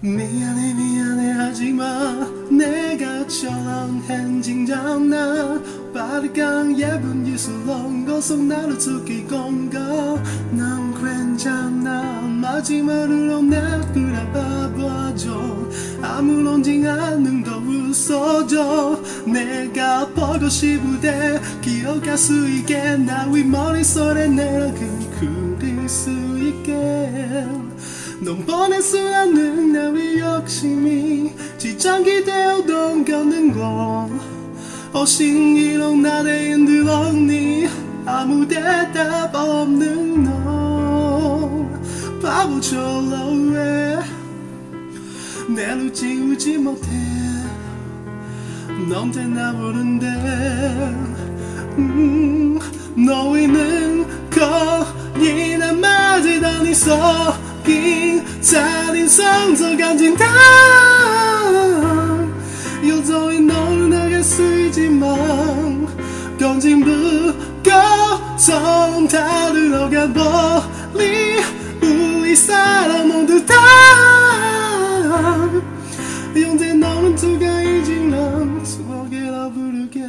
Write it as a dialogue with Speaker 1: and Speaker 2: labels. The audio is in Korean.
Speaker 1: 미안해 미안해 하지마. 내가 처럼 행진장 난 빠르강 예쁜 예술로 고속 나를 죽이건 가 난 괜찮아. 마지막으로 내 끌어봐봐줘. 아무런지 않는 더 웃어줘. 내가 보고 싶을 때 기억할 수 있게. 나 위 머릿속에 내가 그 그릴 수 있게 넌 보낼 수 없는 나의 욕심이 지장이 되어도 겪는 거 어신이로 나를 흔들었니? 아무 대답 없는 너 바보처럼 왜? 내를 지우지 못해. 넌대나 부른데 음, 너희는 거기나 섞인 살인 간진 다. 여전히 너는 나게 쓰이지만 건진부고 성 다르러 가버리 우리 사람 모두 다. 현재 너는 두가이지만 수고해라 부르게